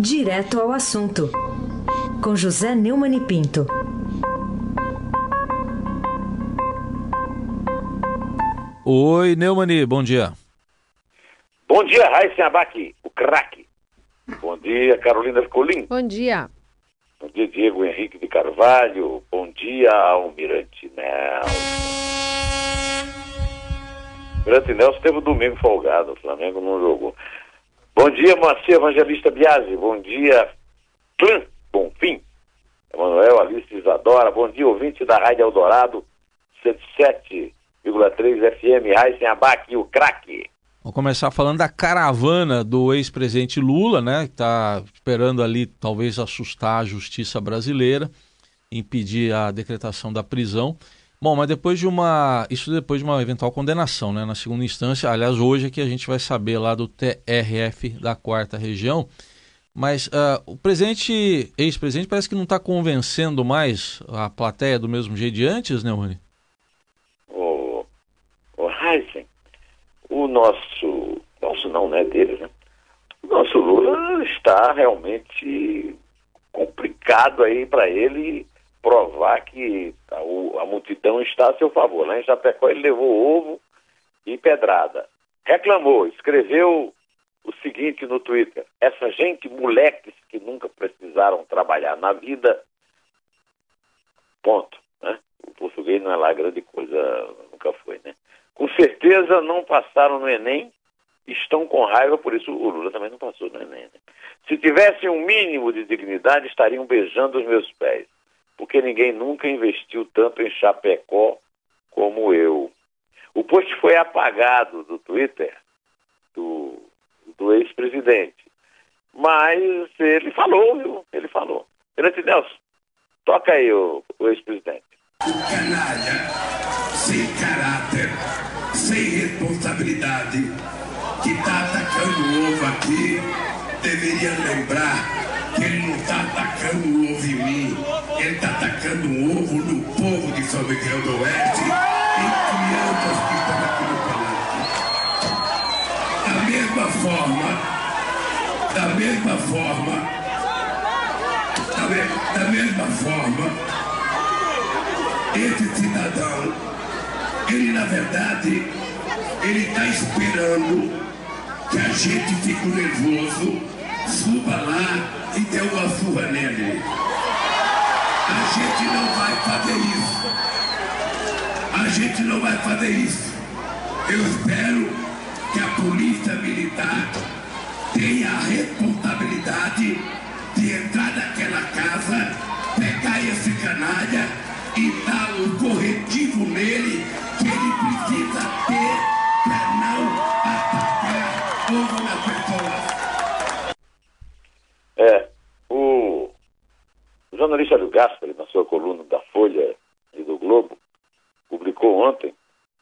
Direto ao assunto, com José Neumann e Pinto. Oi, Neumani, bom dia. Bom dia, Raíssa Abac, o craque. Bom dia, Carolina Colim. Bom dia. Bom dia, Diego Henrique de Carvalho. Bom dia, Almirante Nelson. Almirante Nelson teve o domingo folgado, o Flamengo não jogou. Bom dia, Moacir Evangelista Biasi. Bom dia, Clã Bonfim. Emanuel Alice Isadora. Bom dia, ouvinte da Rádio Eldorado, 107,3 FM, Raíssen Abac, o craque. Vamos começar falando da caravana do ex-presidente Lula, né? Que está esperando ali talvez assustar a justiça brasileira, impedir a decretação da prisão. Bom, mas depois de uma. Isso depois de uma eventual condenação, né? Na segunda instância, aliás, hoje é que a gente vai saber lá do TRF da quarta região. Mas uh, o presidente, ex-presidente, parece que não está convencendo mais a plateia do mesmo jeito de antes, né, Rony? O, o Heisen, o nosso. Nosso não, né? Dele, né? O nosso Lula está realmente complicado aí para ele provar que a, a, multidão está a seu favor. Lá em Chapecó ele levou ovo e pedrada. Reclamou, escreveu o seguinte no Twitter: essa gente, moleques que nunca precisaram trabalhar na vida, ponto. Né? O português não é lá grande coisa, nunca foi, né? Com certeza não passaram no Enem, estão com raiva, por isso o Lula também não passou no Enem. Né? Se tivessem um mínimo de dignidade, estariam beijando os meus pés porque ninguém nunca investiu tanto em Chapecó como eu. O post foi apagado do Twitter do, do ex-presidente. Mas ele falou, viu? Ele falou. Tenente Nelson, toca aí o, o ex-presidente. O canalha, sem caráter, sem responsabilidade, que está atacando o ovo aqui, deveria lembrar ele não está atacando o ovo em mim, ele está atacando um ovo no povo de São Miguel do Oeste e crianças que estão aqui no palácio. Da mesma forma, da mesma forma, da, me, da mesma forma, esse cidadão, ele na verdade, ele está esperando que a gente fique nervoso, suba lá e deu uma surra nele. A gente não vai fazer isso. A gente não vai fazer isso. Eu espero que a polícia militar tenha a responsabilidade de entrar naquela casa, pegar esse canalha e dar um corretivo nele que ele precisa ter para não atacar uma pessoa. É, o jornalista Hélio Gaspari, na sua coluna da Folha e do Globo, publicou ontem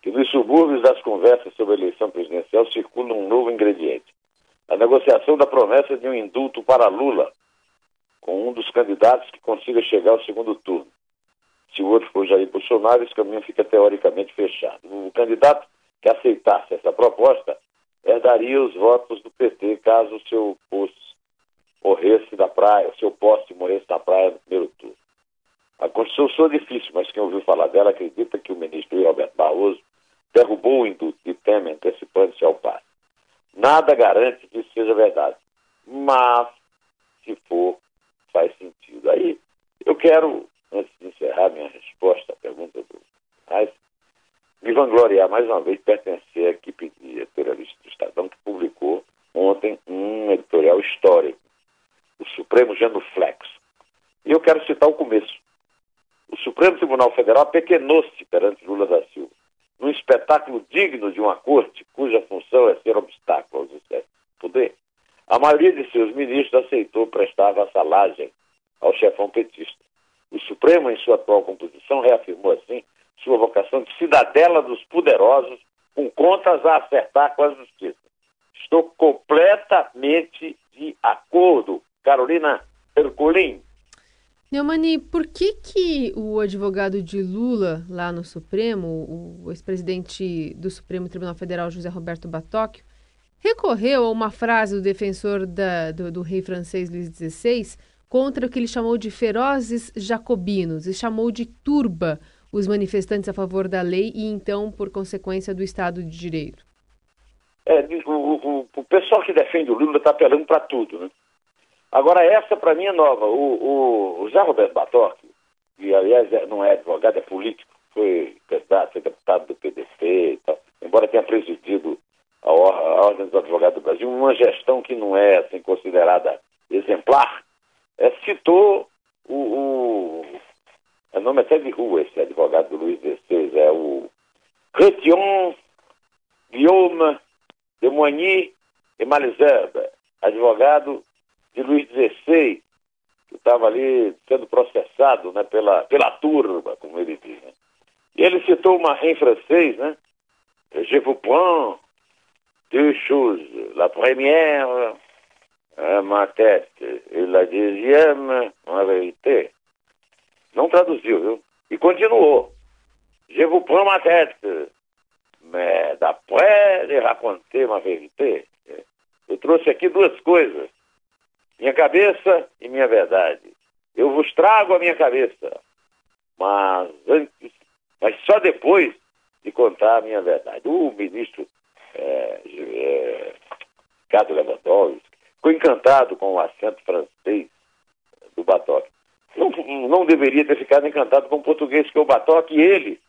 que nos subúrbios das conversas sobre a eleição presidencial circula um novo ingrediente. A negociação da promessa de um indulto para Lula, com um dos candidatos que consiga chegar ao segundo turno. Se o outro for Jair Bolsonaro, esse caminho fica teoricamente fechado. O candidato que aceitasse essa proposta herdaria os votos do PT caso o seu posto morresse da praia, o seu poste morresse na praia no primeiro turno. A Constituição é difícil, mas quem ouviu falar dela acredita que o ministro Alberto Barroso derrubou o indulto de Temer antecipando-se ao passe. Nada garante que isso seja verdade, mas se for, faz sentido. Aí, eu quero, antes de encerrar minha resposta à pergunta do Reis, me vangloriar mais uma vez pertencer à equipe de editorialista do Estadão que publicou ontem um editorial histórico o Supremo genuflexo. E eu quero citar o começo. O Supremo Tribunal Federal pequenou-se perante Lula da Silva, num espetáculo digno de uma corte cuja função é ser obstáculo aos excessos do poder. A maioria de seus ministros aceitou prestar vassalagem ao chefão petista. O Supremo, em sua atual composição, reafirmou assim sua vocação de cidadela dos poderosos, com contas a acertar com a justiça. Estou completamente de acordo Carolina Herculin. Neumani, por que, que o advogado de Lula lá no Supremo, o ex-presidente do Supremo Tribunal Federal, José Roberto Batóquio, recorreu a uma frase do defensor da, do, do rei francês Luís XVI contra o que ele chamou de ferozes jacobinos e chamou de turba os manifestantes a favor da lei e, então, por consequência, do Estado de Direito? É, o, o, o pessoal que defende o Lula está apelando para tudo, né? Agora, essa para mim é nova. O, o, o Zé Roberto Batorque, que aliás é, não é advogado, é político, foi candidato, foi deputado do PDC e tal, embora tenha presidido a, a Ordem dos Advogados do Brasil, uma gestão que não é assim, considerada exemplar, é, citou o, o. É nome até de rua esse advogado do Luiz XVI, é o Retion Guillaume de Moigny e Malesherbes, advogado de Luiz XVI, que estava ali sendo processado né, pela, pela turba, como ele diz. Né? E ele citou uma em francês, né? Je vous prends deux choses. La première, ma tête, et la deuxième, ma vérité. Não traduziu, viu? E continuou. Je vous prends ma tête, mais d'après de raconter ma vérité. Eu trouxe aqui duas coisas. Minha cabeça e minha verdade. Eu vos trago a minha cabeça, mas antes, mas só depois de contar a minha verdade. O ministro é, é, Ricardo Lewandowski ficou encantado com o acento francês do Batoque. Não, não deveria ter ficado encantado com o português, que o Batoque, e ele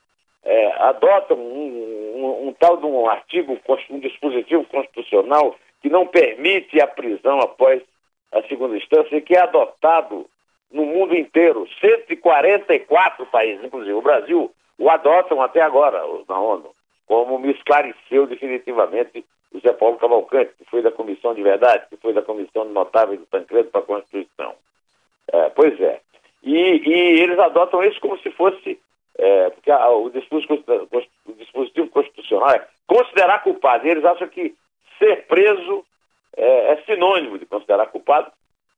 é, adota um, um, um, tal de um artigo, um dispositivo constitucional que não permite a prisão após a segunda instância, que é adotado no mundo inteiro. 144 países, inclusive o Brasil, o adotam até agora na ONU, como me esclareceu definitivamente o Zé Paulo Cavalcante, que foi da Comissão de Verdade, que foi da Comissão de Notáveis do Tancredo para a Constituição. É, pois é. E, e, eles adotam isso como se fosse, é, porque a, o, dispositivo, o dispositivo constitucional é considerar culpado. E eles acham que ser preso é, sinônimo de considerar culpado.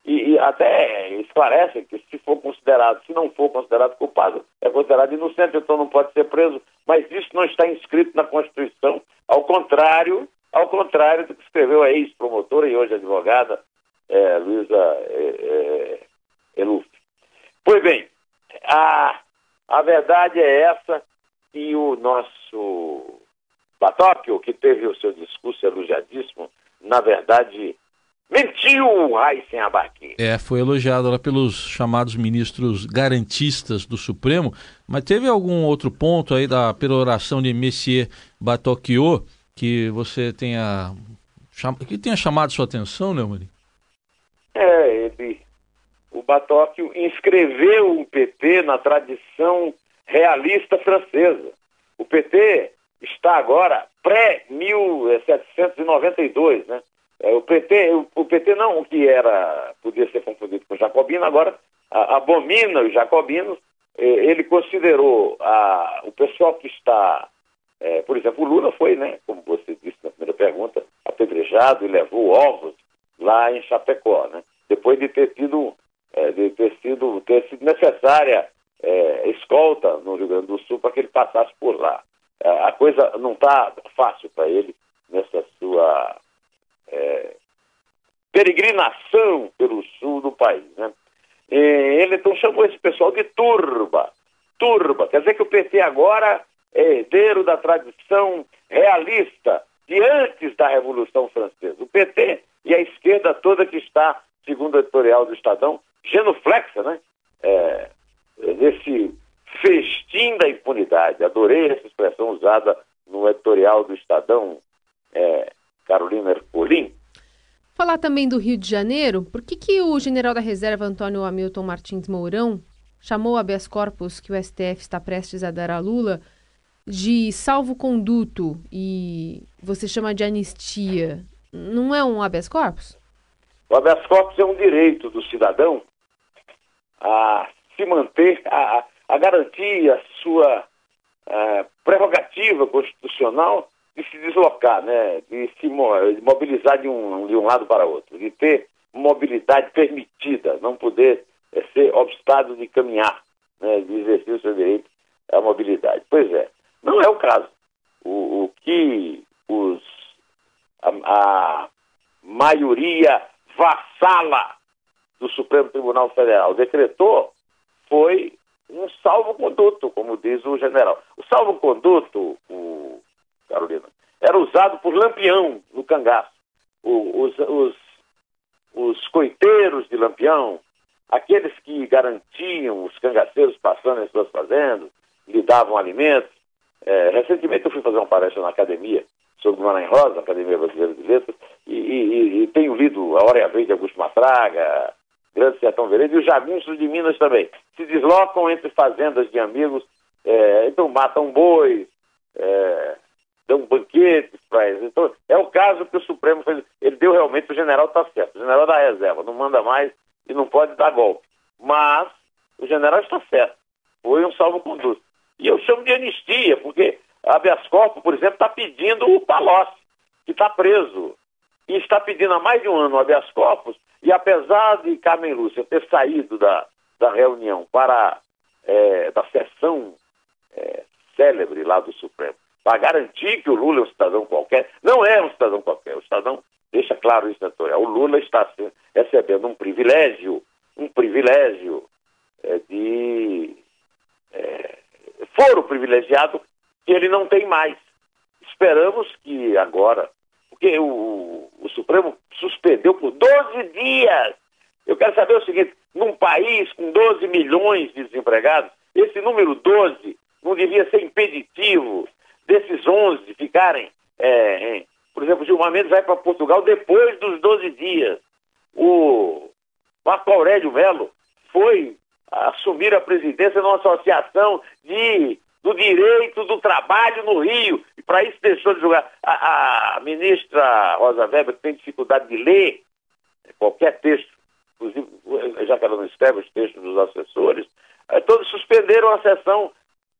E, e, até esclarecem que se for considerado, se não for considerado culpado, é considerado inocente, então não pode ser preso, mas isso não está inscrito na Constituição, ao contrário, ao contrário do que escreveu a ex-promotora e hoje advogada é, Luísa é, é, Eluf. Pois bem, a, a verdade é essa e o nosso Batóquio, que teve o seu discurso elogiadíssimo na verdade, mentiu Raíssen Abac. É, foi elogiado lá pelos chamados ministros garantistas do Supremo, mas teve algum outro ponto aí da peroração de Messier Batocchio que você tenha que tenha chamado sua atenção, né, Mari? É, ele o Batocchio inscreveu o PT na tradição realista francesa. O PT está agora pré-1792, né? É, o PT, o, PT não o que era, podia ser confundido com o jacobino, agora a, abomina os jacobinos, ele considerou a, o pessoal que está, é, por exemplo, o Lula foi, né, como você disse na primeira pergunta, apedrejado e levou ovos lá em Chapecó, né? Depois de ter tido, é, de ter sido, ter sido necessária é, escolta no Rio Grande do Sul para que ele passasse por lá. É, a coisa não está fácil para ele nessa sua é, peregrinação pelo sul do país. Né? E ele então chamou esse pessoal de turba. Turba, quer dizer que o PT agora é herdeiro da tradição realista de antes da Revolução Francesa. O PT e a esquerda toda que está, segundo o editorial do Estadão, genuflexa, né? É, nesse festim da impunidade. Adorei essa expressão usada no editorial do Estadão, é, Carolina Ercolim. Falar também do Rio de Janeiro, por que, que o general da reserva Antônio Hamilton Martins Mourão chamou a habeas corpus que o STF está prestes a dar a Lula de salvo-conduto e você chama de anistia? Não é um habeas corpus? O habeas corpus é um direito do cidadão a se manter, a, a garantir a sua uh, prerrogativa constitucional de se deslocar, né, de se mobilizar de um, de um lado para outro, de ter mobilidade permitida, não poder é, ser obstado de caminhar, né, de exercer o seu direito à mobilidade. Pois é, não é o caso. O, o que os a, a maioria vassala do Supremo Tribunal Federal decretou foi um salvo-conduto, como diz o general. O salvo-conduto, o Carolina, era usado por Lampião no cangaço. O, os, os, os coiteiros de Lampião, aqueles que garantiam os cangaceiros passando em suas fazendas, lhe davam alimentos. É, recentemente eu fui fazer uma palestra na academia sobre Maranhão Rosa, Academia Brasileira de Letras, e, e, e, tenho lido A Hora e a Vez de Augusto Matraga, Grande Sertão Veredas e os jagunços de Minas também. Se deslocam entre fazendas de amigos, é, então matam bois, é, dão banquetes para eles. Então, é o caso que o Supremo fez. Ele deu realmente, o general está certo, o general da reserva, não manda mais e não pode dar golpe. Mas o general está certo. Foi um salvo-conduto. E eu chamo de anistia, porque a habeas por exemplo, está pedindo o Palocci, que está preso. E está pedindo há mais de um ano o habeas corpus, e apesar de Carmen Lúcia ter saído da, da reunião para é, da sessão é, célebre lá do Supremo, para garantir que o Lula é um cidadão qualquer, não é um cidadão qualquer, o cidadão deixa claro isso, editorial. O Lula está recebendo um privilégio, um privilégio é, de é, foro privilegiado que ele não tem mais. Esperamos que agora, porque o, o Supremo suspendeu por 12 dias. Eu quero saber o seguinte: num país com 12 milhões de desempregados, esse número 12 não devia ser impeditivo desses 11 ficarem. É, por exemplo, Gilmar Mendes vai para Portugal depois dos 12 dias. O Marco Aurélio Melo foi assumir a presidência numa associação de, do direito do trabalho no Rio. E para isso deixou de jogar. A, a, ministra Rosa Weber tem dificuldade de ler qualquer texto, inclusive, já que ela não escreve os textos dos assessores, eh, todos suspenderam a sessão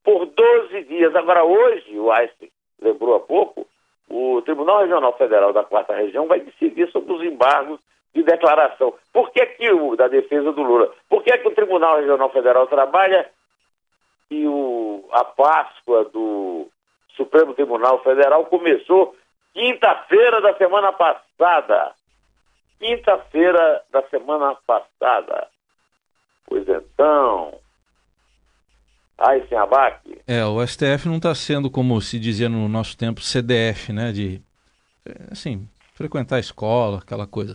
por 12 dias. Agora, hoje, o Einstein lembrou há pouco, o Tribunal Regional Federal da Quarta Região vai decidir sobre os embargos de declaração. Por que, que o da defesa do Lula? Por que, que o Tribunal Regional Federal trabalha e o, a Páscoa do Supremo Tribunal Federal começou quinta-feira da semana passada? Quinta-feira da semana passada. Pois então. Ai, sem abaque. É, o STF não está sendo, como se dizia no nosso tempo, CDF, né? De, assim, frequentar a escola, aquela coisa.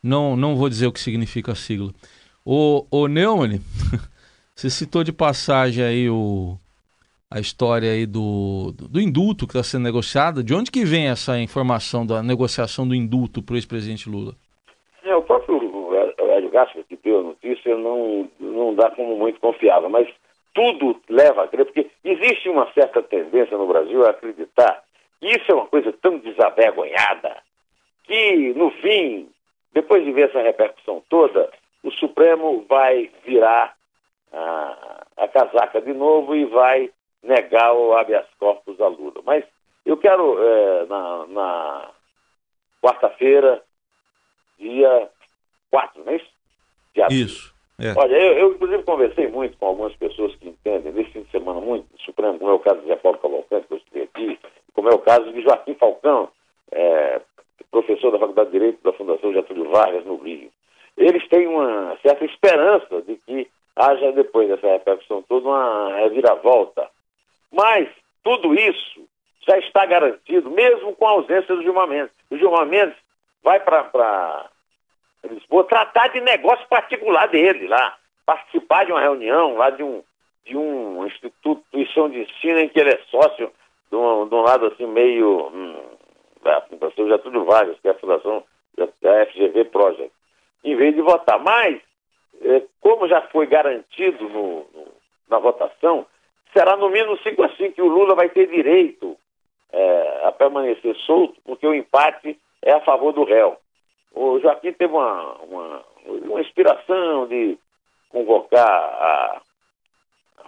Não, não vou dizer o que significa a sigla. O, o Neumann, você citou de passagem aí o, a história aí do, do, indulto que está sendo negociado. De onde que vem essa informação da negociação do indulto para o ex-presidente Lula? É, o próprio Hélio que deu a notícia não, não dá como muito confiável, mas tudo leva a crer, porque existe uma certa tendência no Brasil a acreditar que isso é uma coisa tão desavergonhada que, no fim, depois de ver essa repercussão toda, o Supremo vai virar a, a casaca de novo e vai negar o habeas corpus a Lula. Mas eu quero, é, na, na quarta-feira, dia 4, não é isso? Isso. É. Olha, eu, eu, inclusive conversei muito com algumas pessoas que entendem nesse fim de semana muito Supremo, como é o caso de Zé Paulo Cavalcante, que eu estive aqui, como é o caso de Joaquim Falcão, é, professor da Faculdade de Direito da Fundação Getúlio Vargas, no Rio. Eles têm uma certa esperança de que haja, depois dessa repercussão toda, uma reviravolta. Mas tudo isso já está garantido, mesmo com a ausência do Gilmar Mendes. O Gilmar Mendes vai para Lisboa tratar de negócio particular dele lá, participar de uma reunião lá de um, de um instituição de ensino em que ele é sócio, de um, de um lado assim meio. Hum, da Fundação Getúlio Vargas, que é a Fundação da FGV Project, em vez de votar. Mas, é, como já foi garantido no, no, na votação, será no mínimo 5 a 5 que o Lula vai ter direito é, a permanecer solto, porque o empate é a favor do réu. O Joaquim teve uma, uma, uma inspiração de convocar a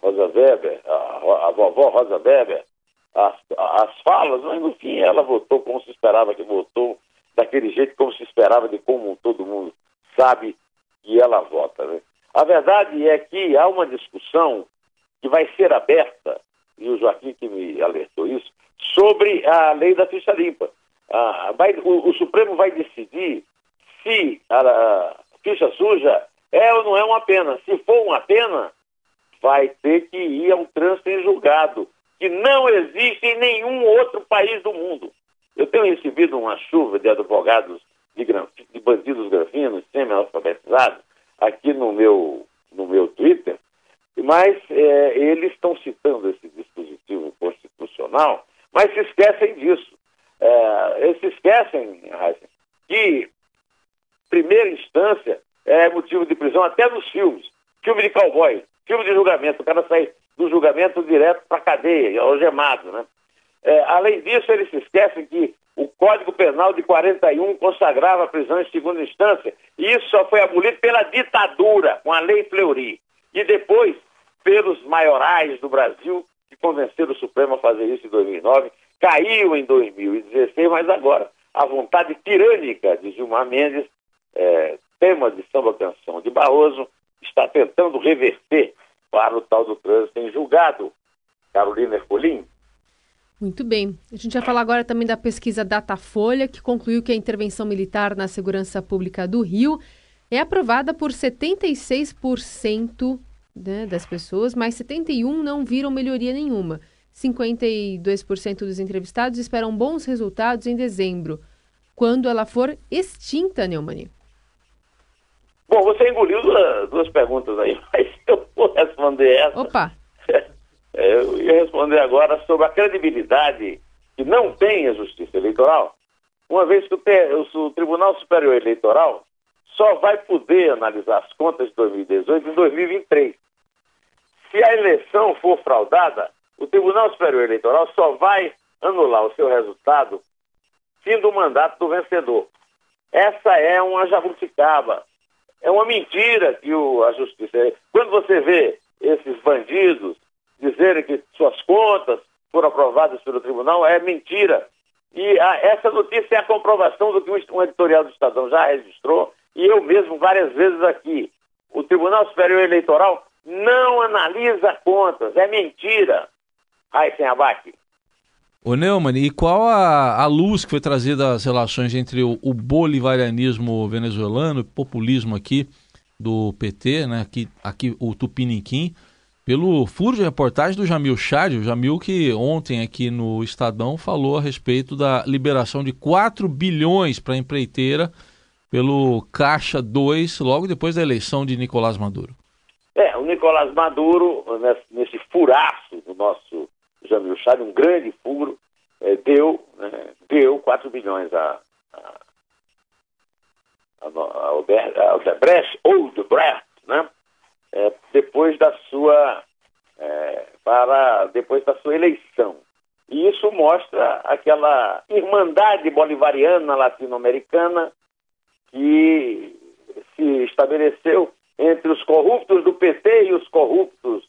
Rosa Weber, a, a vovó Rosa Weber, as, as falas, mas no fim ela votou como se esperava que votou, daquele jeito como se esperava de como todo mundo sabe que ela vota. Né? A verdade é que há uma discussão que vai ser aberta, e o Joaquim que me alertou isso, sobre a lei da ficha limpa. ah, vai, o, o, Supremo vai decidir se a, a, ficha suja é ou não é uma pena. Se for uma pena, vai ter que ir a um trânsito em julgado, que não existe em nenhum outro país do mundo. Eu tenho recebido uma chuva de advogados de, de bandidos grafinos, semi-alfabetizados, aqui no meu, no meu Twitter, mas é, eles estão citando esse dispositivo constitucional, mas se esquecem disso. É, eles se esquecem, que primeira instância é motivo de prisão até nos filmes. Filme de cowboy, filme de julgamento, o cara sai do julgamento direto para a cadeia, algemado, né? É, além disso, eles se esquecem que o Código Penal de 41 consagrava a prisão em segunda instância, e isso só foi abolido pela ditadura, com a Lei Fleury. E depois, pelos maiorais do Brasil, que convenceram o Supremo a fazer isso em 2009, caiu em 2016, mas agora a vontade tirânica de Gilmar Mendes, é, tema de samba canção de Barroso, está tentando reverter para o tal do trânsito em julgado. Carolina Ercolim. Muito bem. A gente vai falar agora também da pesquisa Datafolha, que concluiu que a intervenção militar na segurança pública do Rio é aprovada por 76% né, das pessoas, mas 71% não viram melhoria nenhuma. 52% dos entrevistados esperam bons resultados em dezembro, quando ela for extinta, Neumani. Bom, você engoliu duas, duas perguntas aí, mas eu vou responder essa. Opa! É, eu ia responder agora sobre a credibilidade que não tem a Justiça Eleitoral, uma vez que o, o Tribunal Superior Eleitoral só vai poder analisar as contas de 2018 em 2023. Se a eleição for fraudada, o Tribunal Superior Eleitoral só vai anular o seu resultado fim do mandato do vencedor. Essa é uma jabuticaba. É uma mentira que o, a justiça. Quando você vê esses bandidos dizerem que suas contas foram aprovadas pelo tribunal é mentira. E a, essa notícia é a comprovação do que um editorial do Estadão já registrou, e eu mesmo várias vezes aqui. O Tribunal Superior Eleitoral não analisa contas, é mentira. Aí, sem abaque. Ô Neumann, e qual a, a luz que foi trazida às relações entre o, o bolivarianismo venezuelano o populismo aqui do PT, né, aqui, aqui o Tupiniquim, pelo furo de reportagem do Jamil Chad, o Jamil que ontem aqui no Estadão falou a respeito da liberação de 4 bilhões para a empreiteira pelo Caixa 2, logo depois da eleição de Nicolás Maduro. É, o Nicolás Maduro, nesse, nesse furaço do nosso Jamil Chad, um grande furo, é, deu, né, deu 4 bilhões a, a, a, Odebrecht, né? é, depois da sua é, para depois da sua eleição. E isso mostra aquela irmandade bolivariana latino-americana que se estabeleceu entre os corruptos do PT e os corruptos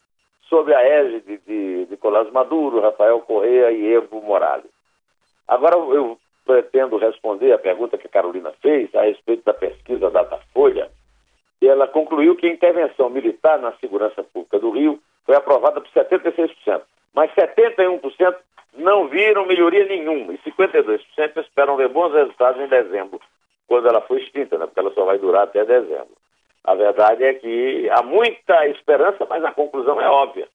sob a égide de Nicolás Maduro, Rafael Correa e Evo Morales. Agora eu pretendo responder a pergunta que a Carolina fez a respeito da pesquisa Datafolha ela concluiu que a intervenção militar na segurança pública do Rio foi aprovada por 76%, mas 71% não viram melhoria nenhuma e 52% esperam ver bons resultados em dezembro, quando ela foi extinta, né? porque ela só vai durar até dezembro. A verdade é que há muita esperança, mas a conclusão é óbvia.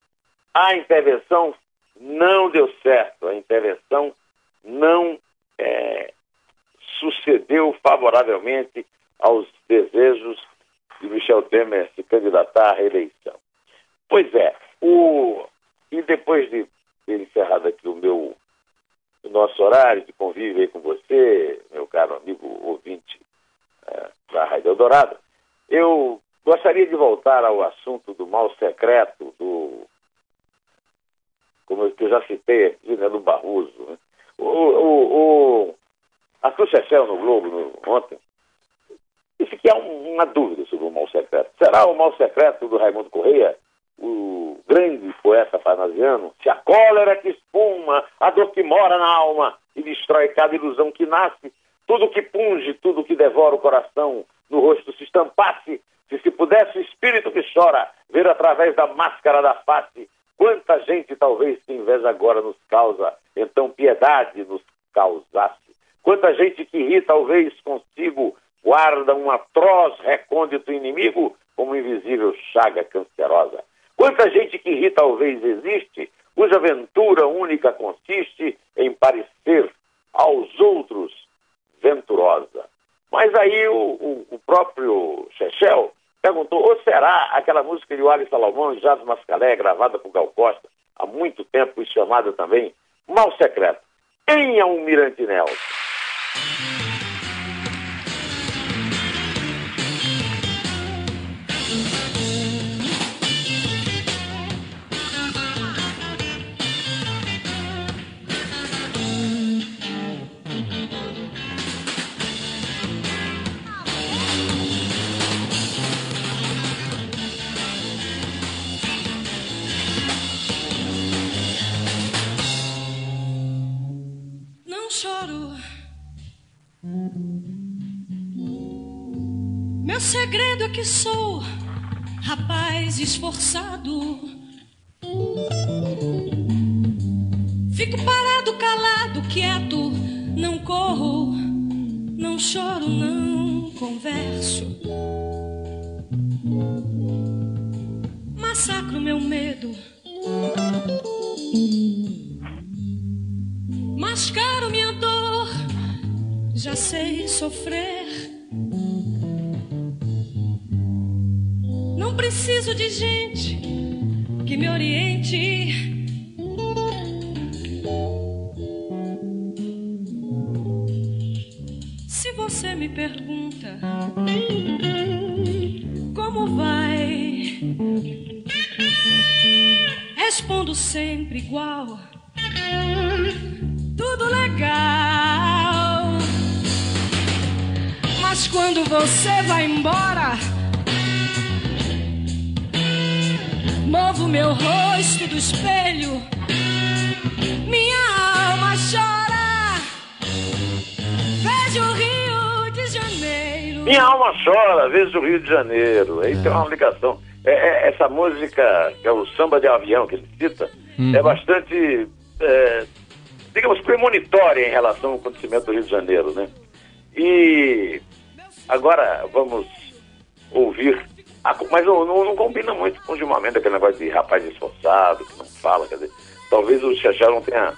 A intervenção não deu certo, a intervenção não é, sucedeu favoravelmente aos desejos de Michel Temer se candidatar à reeleição. Pois é, o... e depois de ter encerrado aqui o meu o nosso horário de convívio aí com você, meu caro amigo ouvinte é, da Rádio Eldorado, eu gostaria de voltar ao assunto do mal secreto, do como eu já citei aqui, né, do Barroso. Né? O, o, o Arthur Chechel no Globo no, ontem disse que há uma dúvida sobre o mal secreto. Será o mal secreto do Raimundo Correia, o grande poeta parnasiano? Se a cólera que espuma, a dor que mora na alma e destrói cada ilusão que nasce, tudo que punge, tudo que devora o coração, no rosto se estampasse, se se pudesse o espírito que chora ver através da máscara da face, quanta gente talvez que inveja agora nos causa, então piedade nos causasse. Quanta gente que ri, talvez consigo, guarda um atroz recôndito inimigo, como invisível chaga cancerosa. Quanta gente que ri, talvez existe, cuja aventura única consiste em parecer aos outros venturosa. Mas aí o, o, o próprio Chechel perguntou, ou será aquela música de Wally Salomão e Jazz Mascalé, gravada por Gal Costa, há muito tempo e chamada também Mal Secreto. Quem é um Mirante Nelson? Meu segredo é que sou rapaz esforçado. Fico parado, calado, quieto, não corro, não choro, não converso. Massacro meu medo. Mascaro minha dor, já sei sofrer. Preciso de gente que me oriente. Se você me pergunta como vai, respondo sempre igual tudo legal. Mas quando você vai embora, movo meu rosto do espelho, minha alma chora. Vejo o Rio de Janeiro. Minha alma chora, vejo o Rio de Janeiro. Aí tem uma ligação. É, é, essa música, que é o samba de avião que ele cita, é bastante, é, digamos, premonitória em relação ao acontecimento do Rio de Janeiro, né? E agora vamos ouvir. Ah, mas não, não, não combina muito com o Gilmar Mendes, aquele negócio de rapaz esforçado, que não fala, quer dizer, talvez o Xaxá não tenha,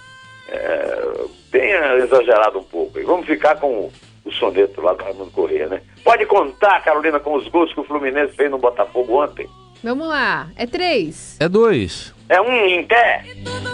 é, tenha exagerado um pouco. E vamos ficar com o, o soneto lá do Raimundo Corrêa, né? Pode contar, Carolina, com os gols que o Fluminense fez no Botafogo ontem? Vamos lá. É três. É dois. É um em pé. Tudo